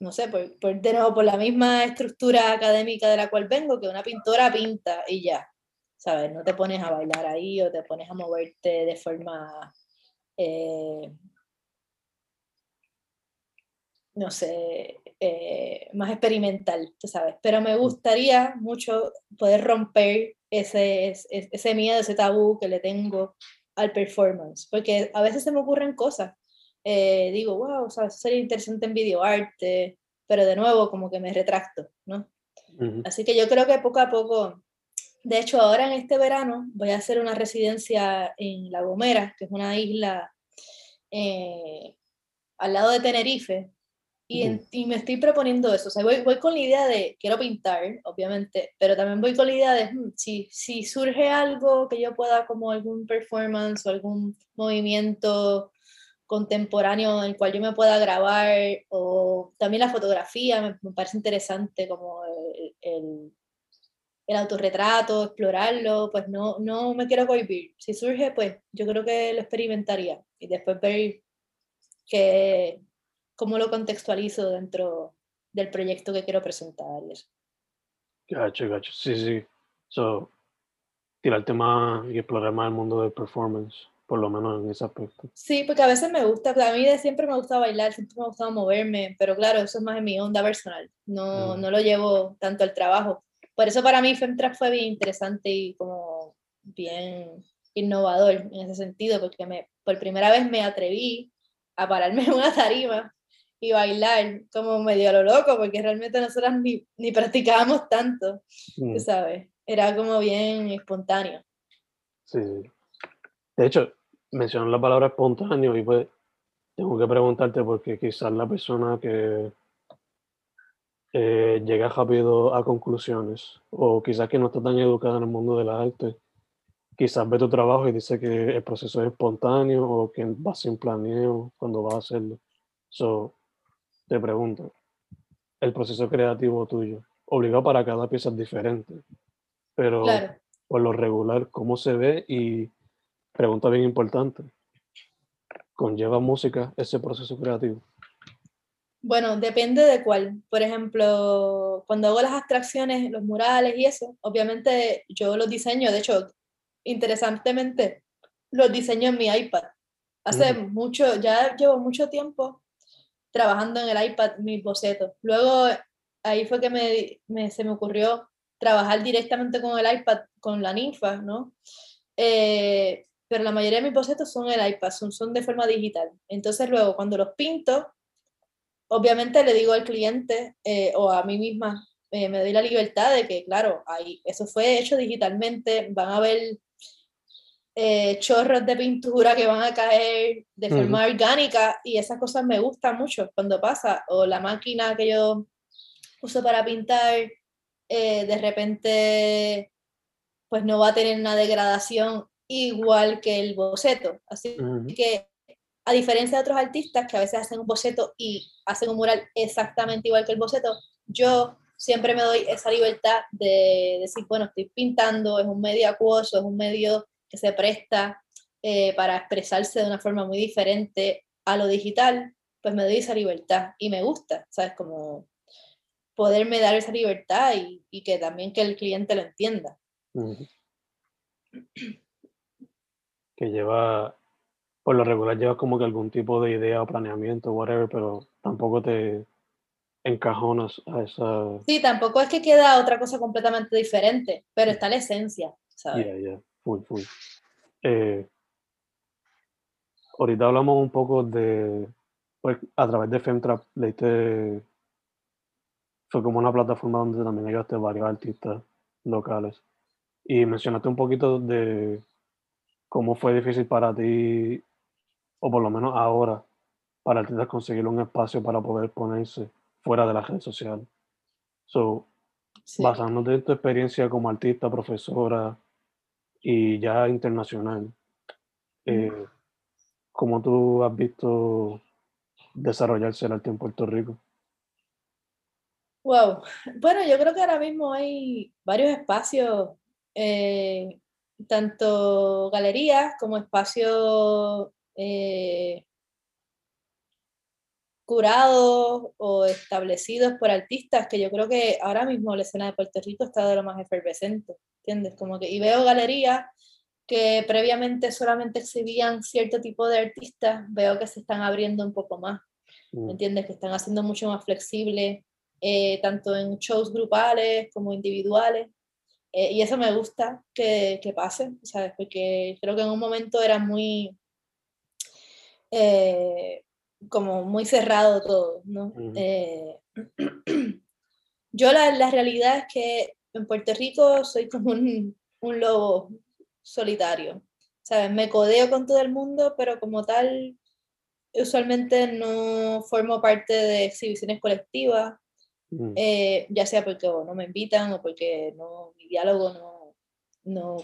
no sé, por, por, de nuevo, por la misma estructura académica de la cual vengo, que una pintora pinta y ya, ¿sabes? No te pones a bailar ahí o te pones a moverte de forma, eh, no sé, eh, más experimental, tú sabes. Pero me gustaría mucho poder romper ese, ese, ese miedo, ese tabú que le tengo al performance, porque a veces se me ocurren cosas eh, digo, wow, o sea, sería interesante en videoarte, pero de nuevo como que me retracto, ¿no? Así que yo creo que poco a poco, de hecho ahora en este verano voy a hacer una residencia en La Gomera, que es una isla eh, al lado de Tenerife, y, y, me estoy proponiendo eso, o sea, voy, voy, con la idea de, quiero pintar, obviamente, pero también voy con la idea de, hmm, si, si surge algo que yo pueda, como algún performance o algún movimiento contemporáneo en el cual yo me pueda grabar, o también la fotografía, me, parece interesante como el, el, el, autorretrato, explorarlo, pues no, no me quiero cohibir. Si surge, pues yo creo que lo experimentaría y después ver que, cómo lo contextualizo dentro del proyecto que quiero presentar.
Gacho, gacho, sí, sí. So, tirar el tema y explorar más el mundo del performance por lo menos en ese aspecto.
Sí, porque a veces me gusta, a mí de siempre me gusta bailar, siempre me ha gustado moverme, pero claro, eso es más en mi onda personal, no, mm. no lo llevo tanto al trabajo. Por eso para mí Femtrap fue bien interesante y como bien innovador en ese sentido, porque me, por primera vez me atreví a pararme en una tarima y bailar como medio a lo loco, porque realmente nosotras ni, ni practicábamos tanto, mm. ¿sabes? Era como bien espontáneo.
Sí, de hecho, mencionó la palabra espontáneo y pues tengo que preguntarte porque quizás la persona que eh, llega rápido a conclusiones o quizás que no está tan educada en el mundo de la arte, quizás ve tu trabajo y dice que el proceso es espontáneo o que va sin planeo cuando va a hacerlo. So, te pregunto, el proceso creativo tuyo, obligado para cada pieza es diferente, pero por lo regular, ¿cómo se ve y Pregunta bien importante. ¿Conlleva música ese proceso creativo?
Bueno, depende de cuál. Por ejemplo, cuando hago las abstracciones, los murales y eso, obviamente yo los diseño, de hecho, interesantemente, los diseño en mi iPad. Hace mucho, ya llevo mucho tiempo trabajando en el iPad mis bocetos. Luego ahí fue que me, se me ocurrió trabajar directamente con el iPad, con la ninfa, ¿no? Eh, pero la mayoría de mis bocetos son el iPad, son, son de forma digital. Entonces luego cuando los pinto, obviamente le digo al cliente eh, o a mí misma, eh, me doy la libertad de que, claro, ahí, eso fue hecho digitalmente, van a haber eh, chorros de pintura que van a caer de forma orgánica y esas cosas me gustan mucho cuando pasa. O la máquina que yo uso para pintar, de repente pues no va a tener una degradación igual que el boceto. Así que, a diferencia de otros artistas que a veces hacen un boceto y hacen un mural exactamente igual que el boceto, yo siempre me doy esa libertad de decir, bueno, estoy pintando, es un medio acuoso, es un medio que se presta eh, para expresarse de una forma muy diferente a lo digital, pues me doy esa libertad y me gusta, ¿sabes? Como poderme dar esa libertad y, que también que el cliente lo entienda.
Que lleva, por lo regular llevas como que algún tipo de idea o planeamiento, whatever, pero tampoco te encajonas a esa...
Sí, tampoco es que queda otra cosa completamente diferente, pero está la esencia, ¿sabes?
Yeah, yeah, full, full. Eh, ahorita hablamos un poco de, pues a través de Femtrap, leíste fue como una plataforma donde también llegaste varios artistas locales. Y mencionaste un poquito de cómo fue difícil para ti, o por lo menos ahora, para artistas conseguir un espacio para poder ponerse fuera de la red social. So, basándote en tu experiencia como artista, profesora y ya internacional, eh, ¿cómo tú has visto desarrollarse el arte en Puerto Rico?
Wow. Bueno, yo creo que ahora mismo hay varios espacios, eh, tanto galerías como espacios eh, curados o establecidos por artistas, que yo creo que ahora mismo la escena de Puerto Rico está de lo más efervescente, ¿entiendes? Como que, y veo galerías que previamente solamente exhibían cierto tipo de artistas, veo que se están abriendo un poco más, mm. ¿entiendes? Que están haciendo mucho más flexible eh, tanto en shows grupales como individuales. Eh, y eso me gusta que, que, pase, ¿sabes? Porque creo que en un momento era muy, eh, como muy cerrado todo, ¿no? yo la, la, realidad es que en Puerto Rico soy como un, un lobo solitario, ¿sabes? Me codeo con todo el mundo, pero como tal, usualmente no formo parte de exhibiciones colectivas Mm. Eh, ya sea porque no me invitan o porque no, mi diálogo no, no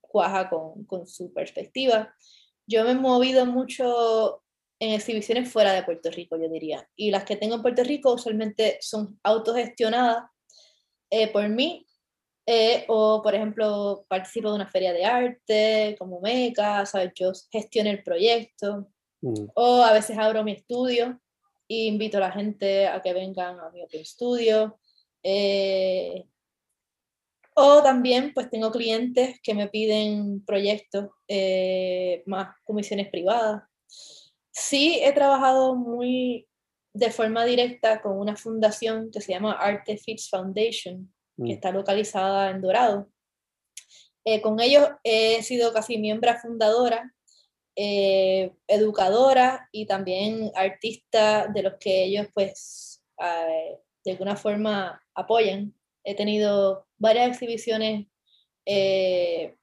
cuaja con, con, su perspectiva. Yo me he movido mucho en exhibiciones fuera de Puerto Rico, yo diría. Y las que tengo en Puerto Rico usualmente son autogestionadas eh, por mí. Eh, o, por ejemplo, participo de una feria de arte como MECA, ¿sabes? Yo gestiono el proyecto. Mm. O a veces abro mi estudio y invito a la gente a que vengan a mi Open Studio. Eh, o también pues tengo clientes que me piden proyectos, eh, más comisiones privadas. Sí he trabajado muy de forma directa con una fundación que se llama Artefits Foundation, que mm. está localizada en Dorado. Eh, con ellos he sido casi miembro fundadora eh, educadora y también artista de los que ellos pues eh, de alguna forma apoyan. He tenido varias exhibiciones eh,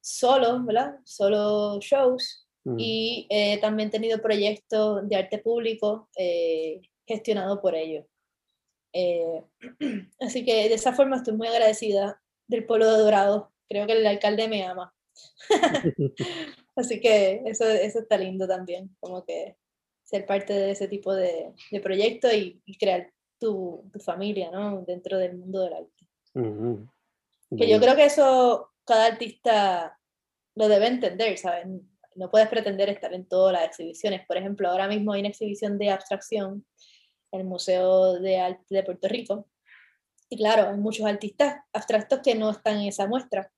solo, ¿verdad? Solo shows mm. y también he tenido proyectos de arte público gestionado por ellos. así que de esa forma estoy muy agradecida del pueblo de Dorado. Creo que el alcalde me ama. Así que eso, eso está lindo también, como que ser parte de ese tipo de, de proyecto y, crear tu, tu, familia, ¿no? Dentro del mundo del arte. Que yo creo que eso cada artista lo debe entender, ¿sabes? No puedes pretender estar en todas las exhibiciones. Por ejemplo, ahora mismo hay una exhibición de abstracción en el Museo de Arte de Puerto Rico. Y claro, hay muchos artistas abstractos que no están en esa muestra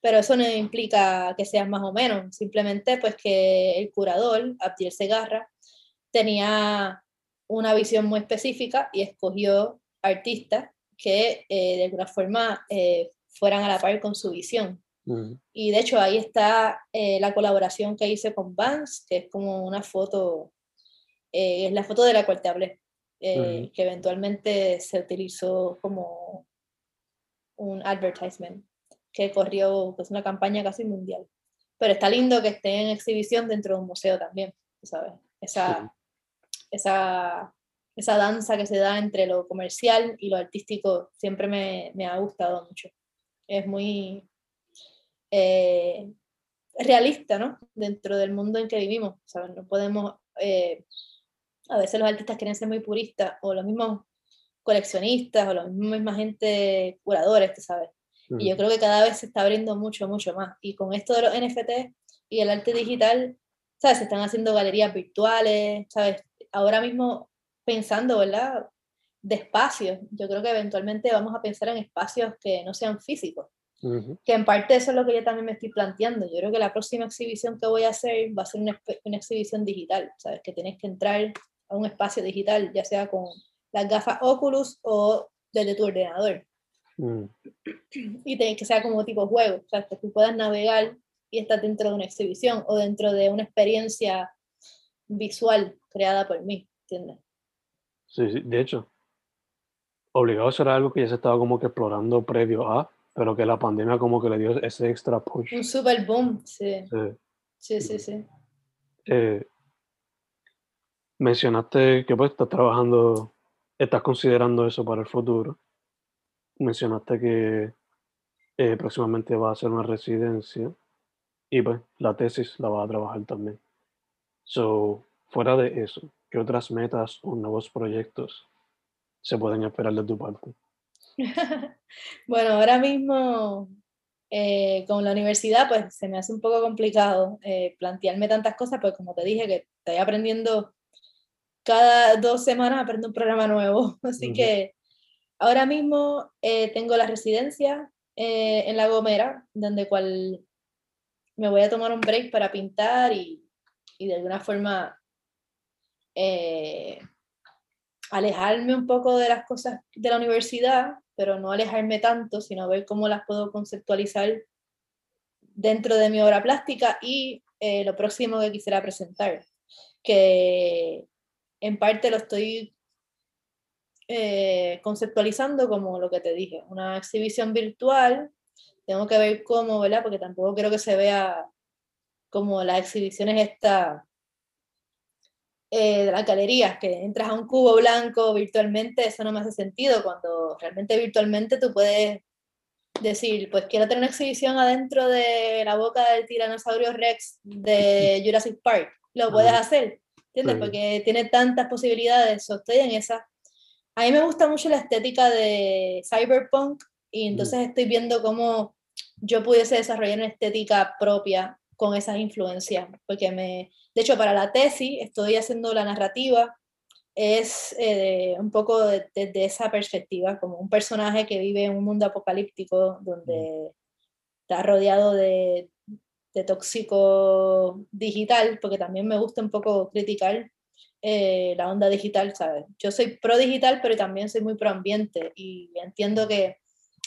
pero eso no implica que seas más o menos, simplemente pues que el curador, Abdiel Segarra, tenía una visión muy específica y escogió artistas que eh, de alguna forma eh, fueran a la par con su visión. Y de hecho ahí está eh, la colaboración que hice con Vance, que es como una foto, es la foto de la cual te hablé, que eventualmente se utilizó como un advertisement que corrió pues, una campaña casi mundial. Pero está lindo que esté en exhibición dentro de un museo también, ¿sabes? Esa, esa, esa danza que se da entre lo comercial y lo artístico siempre me, me ha gustado mucho. Es muy, eh, realista, ¿no? Dentro del mundo en que vivimos, ¿sabes? No podemos, eh, a veces los artistas quieren ser muy puristas, o los mismos coleccionistas, o los mismos gente curadores, ¿sabes? Y yo creo que cada vez se está abriendo mucho, mucho más. Y con esto de los NFT y el arte digital, ¿sabes? Se están haciendo galerías virtuales, ¿sabes? Ahora mismo pensando, ¿verdad? De espacios. Yo creo que eventualmente vamos a pensar en espacios que no sean físicos. Que en parte eso es lo que yo también me estoy planteando. Yo creo que la próxima exhibición que voy a hacer va a ser una, una exhibición digital, ¿sabes? Que tienes que entrar a un espacio digital, ya sea con las gafas Oculus o desde tu ordenador. Mm. Y que sea como tipo juego, o sea, que tú puedas navegar y estar dentro de una exhibición o dentro de una experiencia visual creada por mí, ¿entiendes?
Sí, sí, de hecho, obligado será algo que ya se estaba como que explorando previo a, pero que la pandemia como que le dio ese extra push.
Un super boom, sí. Sí, sí, sí.
Eh, mencionaste que pues estás trabajando, estás considerando eso para el futuro mencionaste que eh, próximamente va a hacer una residencia y pues la tesis la va a trabajar también. So, fuera de eso, ¿qué otras metas o nuevos proyectos se pueden esperar de tu parte?
bueno, ahora mismo eh, con la universidad pues se me hace un poco complicado eh, plantearme tantas cosas, pues como te dije que estoy aprendiendo cada dos semanas aprendo un programa nuevo, así que Ahora mismo eh, tengo la residencia eh, en La Gomera, donde cual me voy a tomar un break para pintar y, de alguna forma eh, alejarme un poco de las cosas de la universidad, pero no alejarme tanto, sino ver cómo las puedo conceptualizar dentro de mi obra plástica y lo próximo que quisiera presentar, que en parte lo estoy eh, conceptualizando como lo que te dije, una exhibición virtual, tengo que ver cómo, ¿verdad? Porque tampoco quiero que se vea como las exhibiciones estas eh, de las galerías, que entras a un cubo blanco virtualmente, eso no me hace sentido, cuando realmente virtualmente tú puedes decir, pues quiero tener una exhibición adentro de la boca del tiranosaurio Rex de Jurassic Park, lo puedes hacer, ¿entiendes? Porque tiene tantas posibilidades, estoy en esa a mí me gusta mucho la estética de cyberpunk y mm. entonces estoy viendo cómo yo pudiese desarrollar una estética propia con esas influencias, porque me, de hecho para la tesis estoy haciendo la narrativa, es eh, un poco desde esa perspectiva, como un personaje que vive en un mundo apocalíptico donde mm. está rodeado de, de tóxico digital, porque también me gusta un poco criticar eh, la onda digital, ¿sabes? Yo soy pro digital, pero también soy muy pro ambiente y entiendo que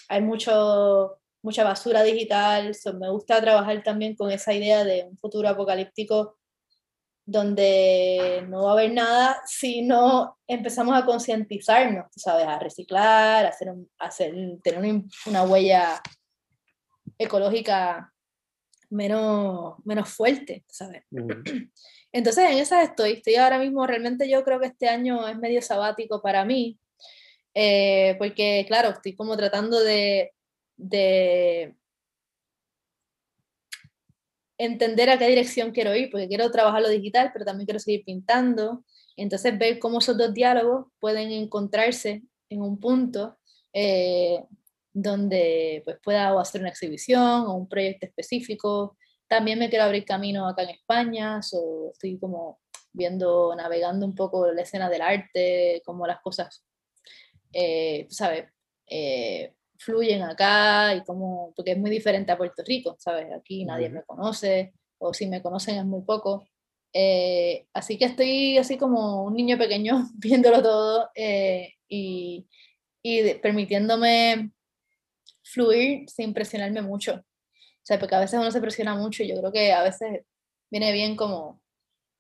hay mucho, mucha basura digital, me gusta trabajar también con esa idea de un futuro apocalíptico donde no va a haber nada si no empezamos a concientizarnos, ¿sabes? A reciclar, a hacer, hacer tener una huella ecológica menos, menos fuerte, ¿sabes? Entonces en esa estoy, estoy ahora mismo, realmente yo creo que este año es medio sabático para mí, eh, porque claro, estoy como tratando de, de entender a qué dirección quiero ir, porque quiero trabajar lo digital, pero también quiero seguir pintando. Entonces, ver cómo esos dos diálogos pueden encontrarse en un punto eh, donde pues, pueda hacer una exhibición o un proyecto específico, también me quiero abrir camino acá en España, so, estoy como viendo, navegando un poco la escena del arte, cómo las cosas, eh, ¿sabes? Eh, fluyen acá y cómo, porque es muy diferente a Puerto Rico, ¿sabes? Aquí nadie me conoce, o si me conocen es muy poco. Eh, así que estoy así como un niño pequeño viéndolo todo y, y permitiéndome fluir sin presionarme mucho. O sea, porque a veces uno se presiona mucho y yo creo que a veces viene bien como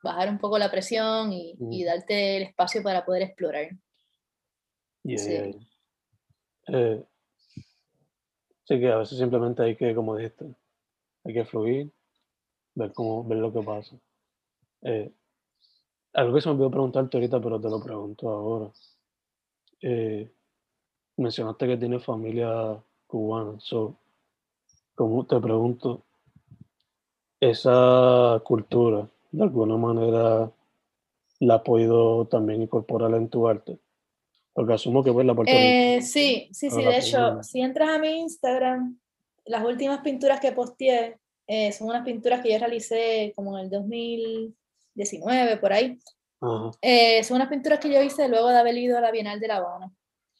bajar un poco la presión y, y darte el espacio para poder explorar.
sí. Eh, sí, que a veces simplemente hay que, como dijiste, hay que fluir, ver, cómo, ver lo que pasa. Eh, algo que se me olvidó preguntarte ahorita, pero te lo pregunto ahora. Eh, mencionaste que tienes familia cubana. So, como te pregunto, esa cultura, de alguna manera, la has podido también incorporar en tu arte? Porque asumo que pues la
eh, Sí, sí, sí. De hecho, si entras a mi Instagram, las últimas pinturas que posteé eh, son unas pinturas que yo realicé como en el 2019, por ahí. Eh, son unas pinturas que yo hice luego de haber ido a la Bienal de La Habana.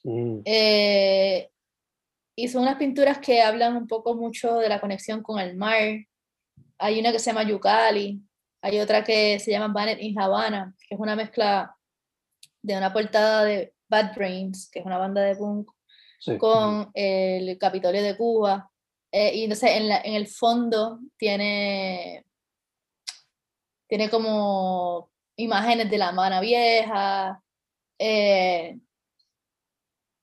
Mm. Eh, y son unas pinturas que hablan un poco mucho de la conexión con el mar. Hay una que se llama Yucali, hay otra que se llama Bannet in Havana, que es una mezcla de una portada de Bad Brains, que es una banda de punk, con el Capitolio de Cuba. Eh, y entonces en, en, el fondo tiene, tiene como imágenes de la Habana Vieja. Eh,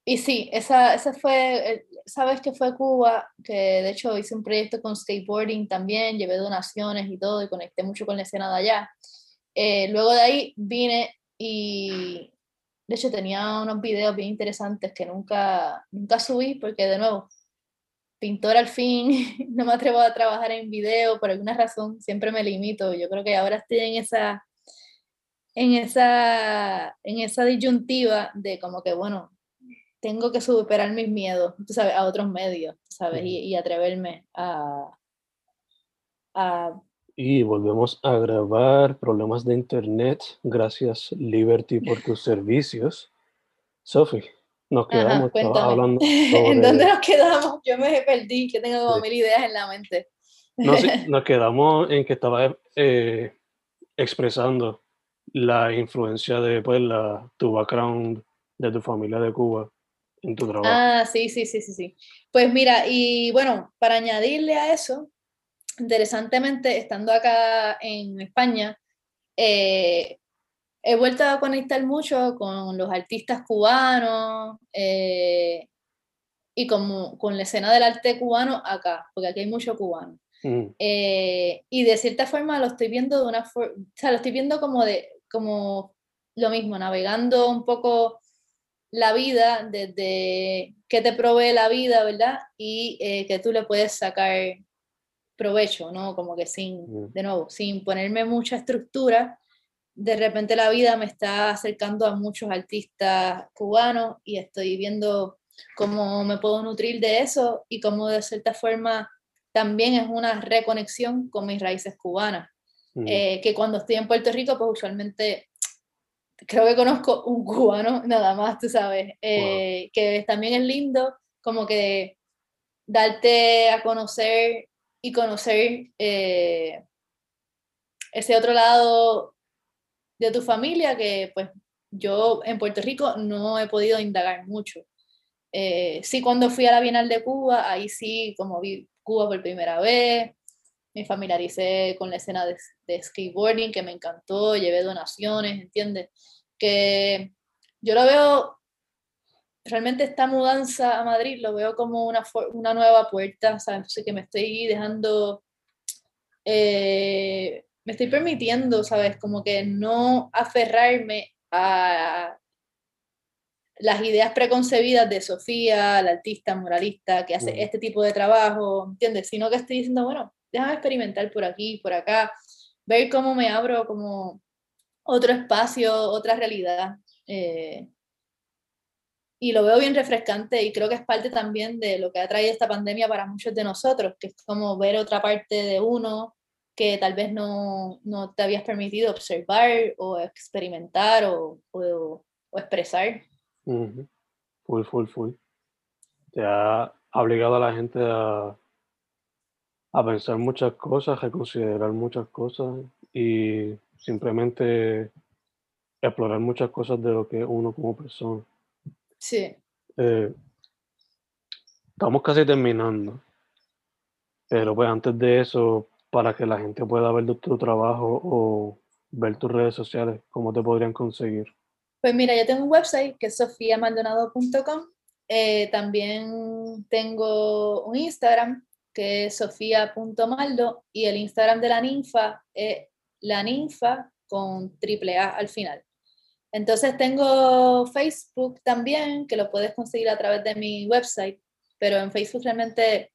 y sí, esa, esa fue, sabes que fue Cuba, que de hecho hice un proyecto con skateboarding también, llevé donaciones y todo, y conecté mucho con la escena de allá. Eh, luego de ahí vine y de hecho tenía unos videos bien interesantes que nunca, nunca subí porque de nuevo, pintor al fin, no me atrevo a trabajar en video por alguna razón, siempre me limito. Yo creo que ahora estoy en esa, en esa, en esa disyuntiva de como que, bueno, tengo que superar mis miedos, tú sabes, a otros medios, ¿sabes? Y, atreverme a, a...
Y volvemos a grabar problemas de internet. Gracias, Liberty, por tus servicios. Sophie, nos quedamos hablando
¿En dónde nos quedamos? Yo me perdí, que tengo como mil ideas en la mente.
Nos quedamos en que estaba eh, expresando la influencia de pues, la, tu background de tu familia de Cuba en tu trabajo.
Ah, sí, sí, sí, sí, sí. Pues mira, y bueno, para añadirle a eso, interesantemente, estando acá en España, eh, he vuelto a conectar mucho con los artistas cubanos eh, y con, con la escena del arte cubano acá, porque aquí hay mucho cubano. Mm. Eh, y de cierta forma lo estoy viendo de una forma, o sea, lo estoy viendo como de, como lo mismo, navegando un poco la vida desde que te provee la vida, ¿verdad? Y eh, que tú le puedes sacar provecho, ¿no? Como que sin, mm. de nuevo, sin ponerme mucha estructura, de repente la vida me está acercando a muchos artistas cubanos y estoy viendo cómo me puedo nutrir de eso y cómo de cierta forma también es una reconexión con mis raíces cubanas. Mm. Eh, que cuando estoy en Puerto Rico, pues usualmente creo que conozco un cubano nada más, tú sabes, eh, que también es lindo como que darte a conocer y conocer eh, ese otro lado de tu familia que pues yo en Puerto Rico no he podido indagar mucho. sí, cuando fui a la Bienal de Cuba, ahí sí, como vi Cuba por primera vez, me familiaricé con la escena de, de, skateboarding que me encantó, llevé donaciones, ¿entiendes? Que yo lo veo, realmente esta mudanza a Madrid lo veo como una, una nueva puerta, ¿sabes? que me estoy dejando, eh, me estoy permitiendo, ¿sabes? Como que no aferrarme a las ideas preconcebidas de Sofía, la artista moralista que hace este tipo de trabajo, ¿entiendes? Sino que estoy diciendo, bueno, déjame experimentar por aquí, por acá, ver cómo me abro como otro espacio, otra realidad. Eh, y lo veo bien refrescante y creo que es parte también de lo que ha traído esta pandemia para muchos de nosotros, que es como ver otra parte de uno que tal vez no, no te habías permitido observar o experimentar o, o, expresar.
Full, full, full. Te ha obligado a la gente a a pensar muchas cosas, reconsiderar muchas cosas y simplemente explorar muchas cosas de lo que es uno como persona.
Sí.
Eh, estamos casi terminando, pero pues antes de eso, para que la gente pueda ver tu trabajo o ver tus redes sociales, ¿cómo te podrían conseguir?
Pues mira, yo tengo un website que es sofiamaldonado.com. Eh, también tengo un Instagram que es sofía.maldo, y el Instagram de la ninfa es la ninfa con triple A al final. Entonces tengo Facebook también, que lo puedes conseguir a través de mi website, pero en Facebook realmente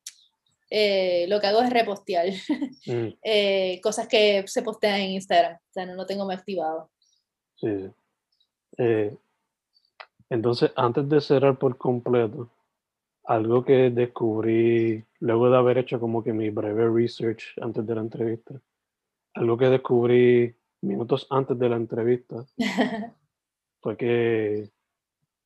eh, lo que hago es repostear
Mm,
eh, cosas que se postean en Instagram. O sea, no lo tengo muy activado.
sí. Eh, entonces, antes de cerrar por completo, algo que descubrí luego de haber hecho como que mi breve research antes de la entrevista, algo que descubrí minutos antes de la entrevista fue que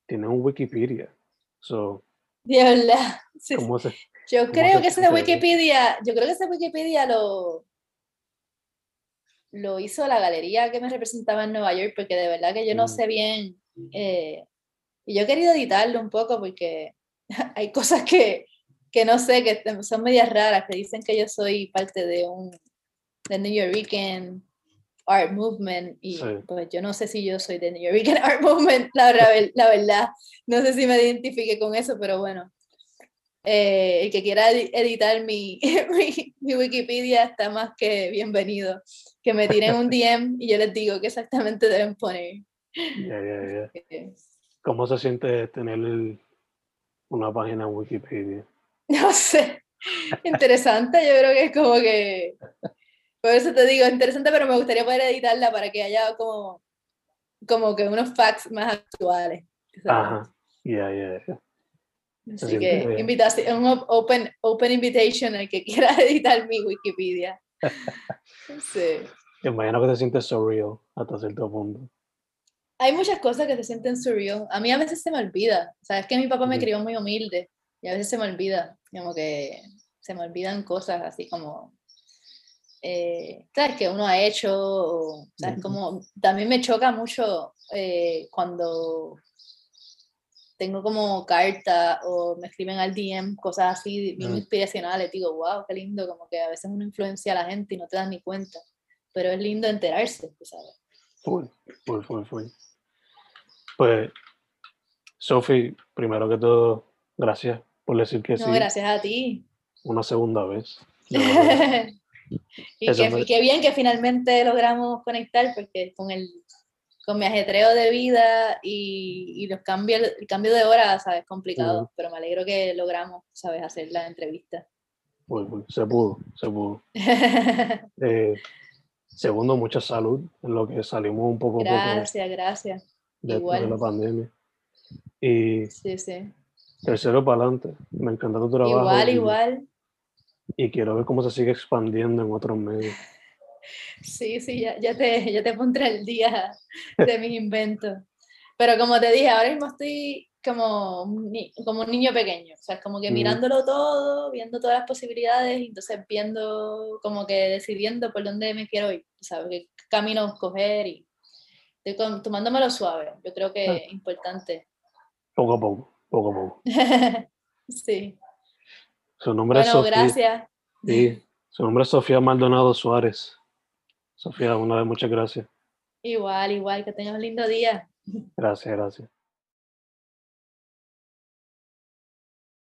tiene un Wikipedia. So,
De verdad. Sí.
¿cómo se,
Yo
cómo
creo
se
que ese
siente?
Wikipedia, yo creo que ese Wikipedia lo, lo hizo la galería que me representaba en Nueva York, porque de verdad que yo no
Mm.
sé bien. eh, y yo he querido editarlo un poco porque hay cosas que, que no sé, que son medias raras, que dicen que yo soy parte de un de New Yorker Art Movement, y
Sí.
pues yo no sé si yo soy de New Yorker Art Movement, la, verdad- la verdad. No sé si me identifique con eso, pero bueno. Eh, el que quiera edi- editar mi, mi, mi Wikipedia está más que bienvenido. Que me tiren un DM y yo les digo qué exactamente deben poner.
ya, ya.
Eh,
¿Cómo se siente tener el- una página en Wikipedia?
No sé. Interesante, yo creo que es como que. Por eso te digo, interesante, pero me gustaría poder editarla para que haya como, como que unos facts más actuales. ¿sabes?
Ajá, ya, ya, ya.
Así
siente
que
bien.
invitación, un op- open, open invitation al que quiera editar mi Wikipedia. Sí.
Imagino que te sientes surreal hasta cierto punto.
Hay muchas cosas que se sienten surreal. A mí a veces se me olvida. Sabes que mi papá me crió muy humilde y a veces se me olvida. Como que se me olvidan cosas así como. eh, ¿Sabes? Que uno ha hecho. o, ¿Sabes? Como. También me choca mucho eh, cuando tengo como carta o me escriben al DM, cosas así bien inspiracionales. Digo, wow, qué lindo. Como que a veces uno influencia a la gente y no te das ni cuenta. Pero es lindo enterarse, ¿sabes?
Full, full, full, full. Pues, Sophie, primero que todo, gracias por decir que
No,
sí
gracias a ti.
una segunda vez.
Y qué,
me-
y qué bien que finalmente logramos conectar porque con el con mi ajetreo de vida y, y los cambios, el cambio de hora, sabes, complicado, pero me alegro que logramos, sabes, hacer la entrevista.
Full. Se pudo, se pudo. Eh, segundo, mucha salud en lo que salimos un poco poco
gracias, gracias.
de, la pandemia. Y
Sí, sí.
tercero, para adelante. Me encanta tu trabajo.
Igual,
y-
igual.
Y quiero ver cómo se sigue expandiendo en otros medios.
Sí, sí, ya, ya, te, ya te pondré el día de mis inventos. Pero como te dije, ahora mismo estoy como como un niño pequeño, o sea, como que
Ujú.
mirándolo todo, viendo todas las posibilidades, y entonces viendo, como que decidiendo por dónde me quiero ir, ¿sabes? Qué camino escoger y estoy tomándomelo suave, yo creo que es importante.
Poco a poco, poco a poco.
sí.
Su nombre es Sofía.
gracias.
Sí, su nombre es Sofía Maldonado Suárez. Sofía, una vez muchas gracias.
Igual, igual, que tengas un lindo día.
Gracias, gracias.